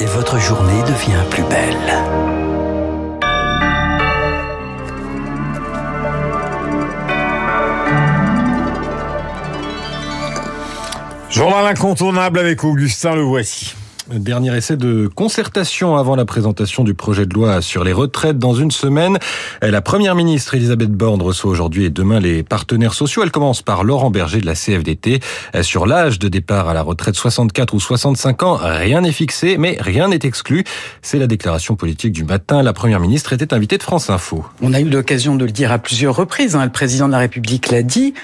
et votre journée devient plus belle. Journal incontournable avec Augustin Le Voici. Dernier essai de concertation avant la présentation du projet de loi sur les retraites dans une semaine. La première ministre Elisabeth Borne reçoit aujourd'hui et demain les partenaires sociaux. Elle commence par Laurent Berger de la CFDT. Sur l'âge de départ à la retraite 64 ou 65 ans, rien n'est fixé, mais rien n'est exclu. C'est la déclaration politique du matin. La première ministre était invitée de France Info. On a eu l'occasion de le dire à plusieurs reprises. Hein. Le président de la République l'a dit.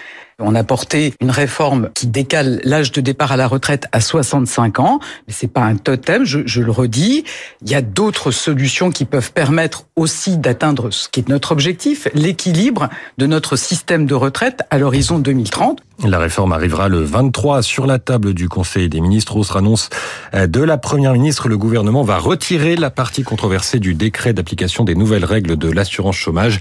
On a porté une réforme qui décale l'âge de départ à la retraite à 65 ans, mais c'est pas un totem, je, le redis. Il y a d'autres solutions qui peuvent permettre aussi d'atteindre ce qui est notre objectif, l'équilibre de notre système de retraite à l'horizon 2030. La réforme arrivera le 23 sur la table du Conseil des ministres. Autre annonce de la Première ministre, le gouvernement va retirer la partie controversée du décret d'application des nouvelles règles de l'assurance chômage.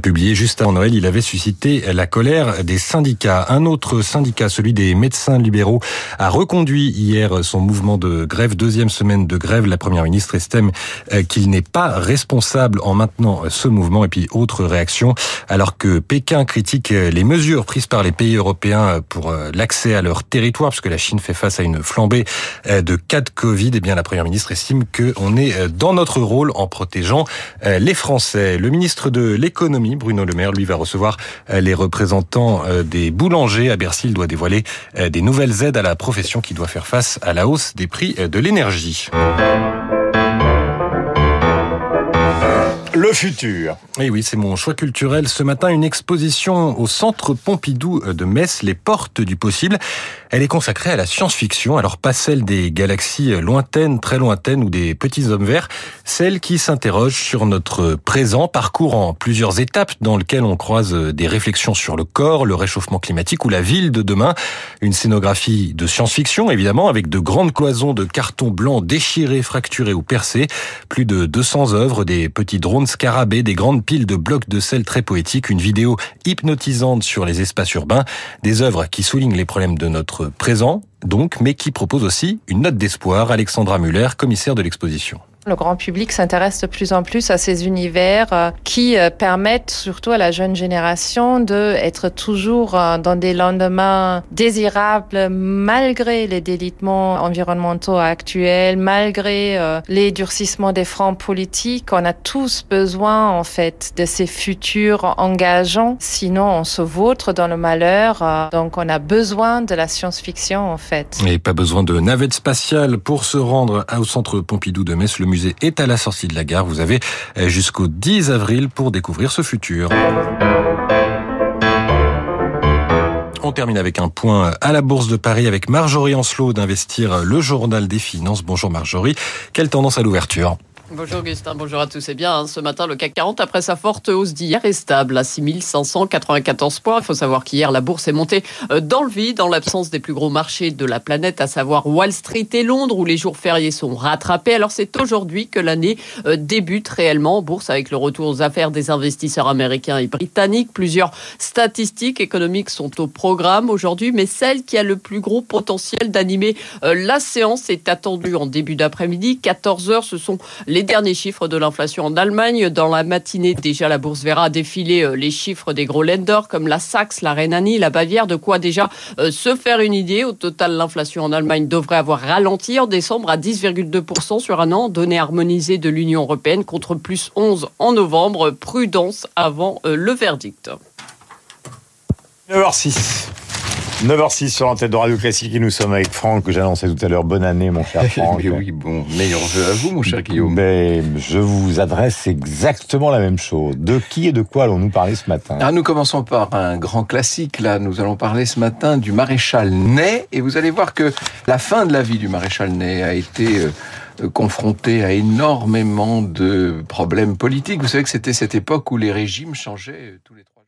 Publié juste avant Noël, il avait suscité la colère des syndicats. Un autre syndicat, celui des médecins libéraux, a reconduit hier son mouvement de grève. Deuxième semaine de grève, la Première ministre estime qu'il n'est pas responsable en maintenant ce mouvement. Et puis, autre réaction, alors que Pékin critique les mesures prises par les pays européens pour l'accès à leur territoire, puisque la Chine fait face à une flambée de cas de Covid, et bien la Première ministre estime qu'on est dans notre rôle en protégeant les Français. Le ministre de l'économie, Bruno Le Maire, lui va recevoir les représentants des boulangers à Bercy. Il doit dévoiler des nouvelles aides à la profession qui doit faire face à la hausse des prix de l'énergie. Le futur. Et oui, c'est mon choix culturel. Ce matin, une exposition au Centre Pompidou de Metz, Les Portes du Possible. Elle est consacrée à la science-fiction, alors pas celle des galaxies lointaines, très lointaines ou des petits hommes verts, celle qui s'interroge sur notre présent, parcourant plusieurs étapes dans lesquelles on croise des réflexions sur le corps, le réchauffement climatique ou la ville de demain. Une scénographie de science-fiction, évidemment, avec de grandes cloisons de carton blanc déchirés, fracturés ou percés, plus de 200 œuvres, des petits drones scarabées, des grandes piles de blocs de sel très poétiques, une vidéo hypnotisante sur les espaces urbains, des œuvres qui soulignent les problèmes de notre présent, donc, mais qui propose aussi une note d'espoir. Alexandra Muller, commissaire de l'exposition. Le grand public s'intéresse de plus en plus à ces univers qui permettent surtout à la jeune génération d'être toujours dans des lendemains désirables malgré les délitements environnementaux actuels, malgré les durcissements des fronts politiques. On a tous besoin en fait de ces futurs engageants, sinon on se vautre dans le malheur. Donc on a besoin de la science-fiction en fait. Et pas besoin de navette spatiale pour se rendre au centre Pompidou de Metz. Le est à la sortie de la gare. Vous avez jusqu'au 10 avril pour découvrir ce futur. On termine avec un point à la Bourse de Paris avec Marjorie Ancelot d'Investir le Journal des Finances. Bonjour Marjorie. Quelle tendance à l'ouverture? Bonjour Augustin, bonjour à tous. C'est bien, hein, ce matin, le CAC 40, après sa forte hausse d'hier, est stable à 6594 points. Il faut savoir qu'hier, la bourse est montée dans le vide, dans l'absence des plus gros marchés de la planète, à savoir Wall Street et Londres, où les jours fériés sont rattrapés. Alors c'est aujourd'hui que l'année débute réellement en bourse, avec le retour aux affaires des investisseurs américains et britanniques. Plusieurs statistiques économiques sont au programme aujourd'hui, mais celle qui a le plus gros potentiel d'animer la séance est attendue en début d'après-midi. 14 heures, ce sont les les derniers chiffres de l'inflation en Allemagne. Dans la matinée, déjà, la bourse verra défiler les chiffres des gros lenders comme la Saxe, la Rhénanie, la Bavière. De quoi déjà se faire une idée. Au total, l'inflation en Allemagne devrait avoir ralenti en décembre à 10,2% sur un an. Données harmonisées de l'Union européenne contre plus 11 en novembre. Prudence avant le verdict. 9h06. 9h06 sur l'antenne de Radio Classique et nous sommes avec Franck, que j'annonçais tout à l'heure. Bonne année, mon cher Franck. oui, oui, bon, meilleur jeu à vous, mon cher Guillaume. Mais je vous adresse exactement la même chose. De qui et de quoi allons-nous parler ce matin ah, Nous commençons par un grand classique. Là, nous allons parler ce matin du maréchal Ney. Et vous allez voir que la fin de la vie du maréchal Ney a été... Euh, confronté à énormément de problèmes politiques. Vous savez que c'était cette époque où les régimes changeaient tous les trois